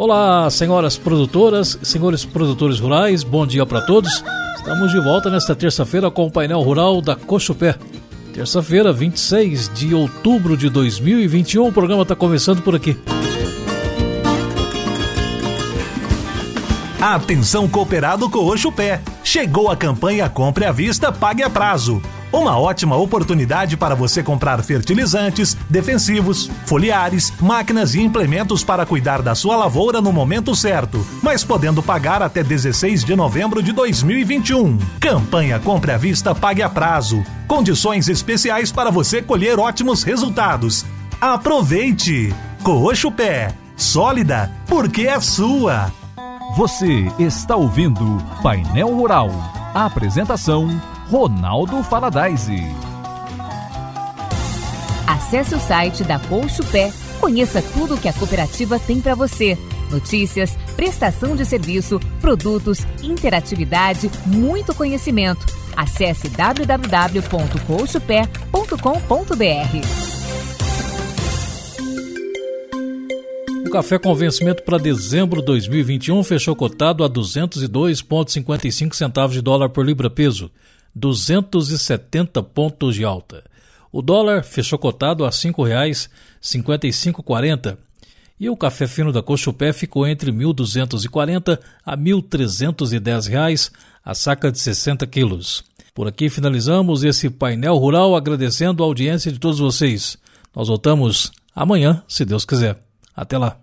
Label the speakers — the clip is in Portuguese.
Speaker 1: Olá, senhoras produtoras, senhores produtores rurais, bom dia para todos. Estamos de volta nesta terça-feira com o painel rural da Cochupé. Terça-feira, 26 de outubro de 2021, o programa está começando por aqui.
Speaker 2: Atenção cooperado Cochupé. Chegou a campanha Compre à Vista, Pague a Prazo. Uma ótima oportunidade para você comprar fertilizantes, defensivos, foliares, máquinas e implementos para cuidar da sua lavoura no momento certo, mas podendo pagar até 16 de novembro de 2021. Campanha Compre à Vista Pague a Prazo. Condições especiais para você colher ótimos resultados. Aproveite! Coxo Pé. Sólida, porque é sua.
Speaker 3: Você está ouvindo Painel Rural. Apresentação Ronaldo Faladaise.
Speaker 4: Acesse o site da Colcho Pé. Conheça tudo o que a cooperativa tem para você. Notícias, prestação de serviço, produtos, interatividade, muito conhecimento. Acesse www.colchopé.com.br.
Speaker 1: O café com vencimento para dezembro de 2021 fechou cotado a 202,55 centavos de dólar por libra peso. 270 pontos de alta. O dólar fechou cotado a R$ 5,5540 e o café fino da Cochupé ficou entre R$ 1.240 a 1.310 reais a saca de 60 quilos. Por aqui finalizamos esse painel rural agradecendo a audiência de todos vocês. Nós voltamos amanhã, se Deus quiser. Até lá.